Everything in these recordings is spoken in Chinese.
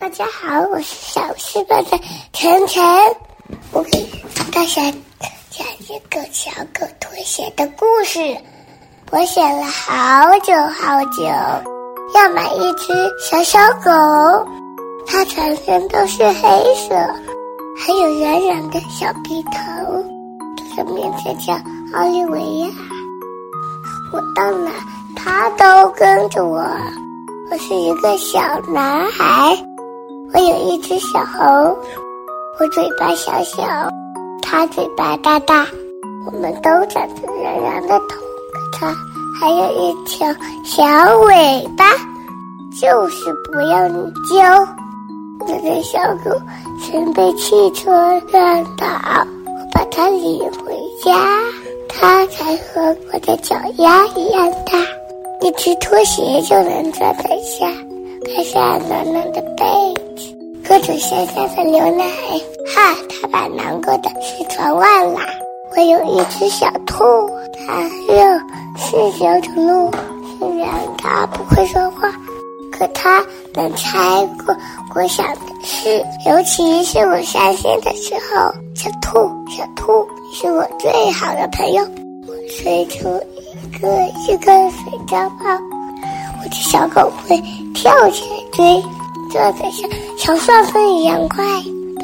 大家好，我是小师班的晨晨，我给大家讲一个小狗拖鞋的故事。我想了好久好久，要买一只小小狗，它全身都是黑色，还有圆圆的小鼻头，它的名字叫奥利维亚。我到哪，它都跟着我。我是一个小男孩。我有一只小猴，我嘴巴小小，它嘴巴大大，我们都长着圆圆的头，它还有一条小尾巴，就是不要你揪。我的小狗曾被汽车撞倒，我把它领回家，它才和我的脚丫一样大，一只拖鞋就能装得下，盖上暖暖的被。各种香香的牛奶，哈！它把难过的事传万啦。我有一只小兔，它又是九种路，虽然它不会说话，可它能猜过我想的事。尤其是我伤心的时候，小兔，小兔，是我最好的朋友。我吹出一个一个水泡泡，我的小狗会跳起来追。做的像小旋风一样快，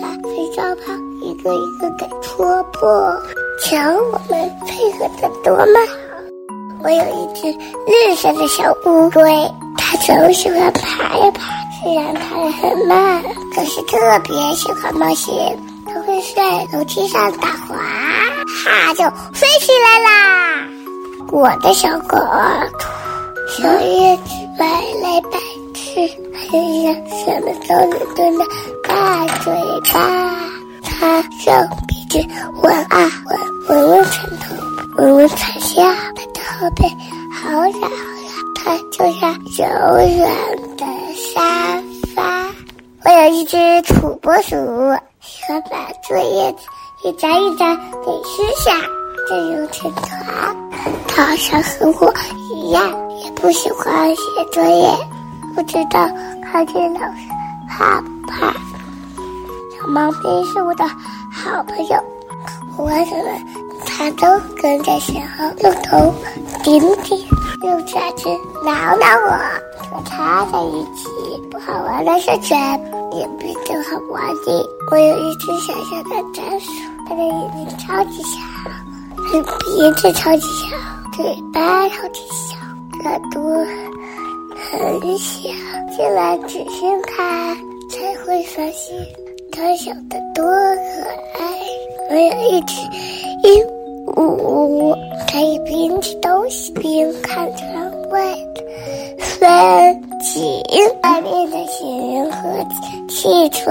把肥皂泡一个一个给戳破。瞧我们配合的多么好！我有一只绿色的小乌龟，它总喜欢爬呀爬，虽然爬得很慢，可是特别喜欢冒险。它会在楼梯上打滑，哈就飞起来啦！我的小狗，小叶子摆来摆去。还有什么都能蹲的大嘴巴，它用鼻子闻啊闻，闻闻枕头，闻闻床下，它的后背好软好软，它就像柔软的沙发。我有一只土拨鼠，喜欢把作业一张一张给撕下，再揉成团。它好像和我一样，也不喜欢写作业。不知道看见老师怕不怕？小猫咪是我的好朋友，我怎么它都跟在身后，用头顶顶，用爪子挠挠我。和它在一起，不好玩的事情也比较好玩的。我有一只小小的仓鼠，它的眼睛超级小，鼻子超级小，嘴巴超级小，耳朵。很小，进来仔细看才会发现它小的多可爱。我有一只鹦鹉，可以边吃东西边看窗外的风景。外面的行和汽车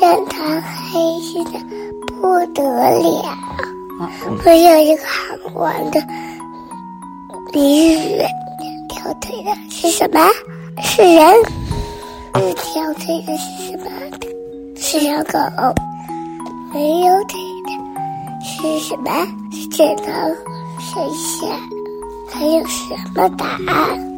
让它开心的不得了。我有一个好玩的谜语。条腿的是什么？是人。四条腿的是什么？是小狗。没有腿的是什么？是枕头。剩下还有什么答案？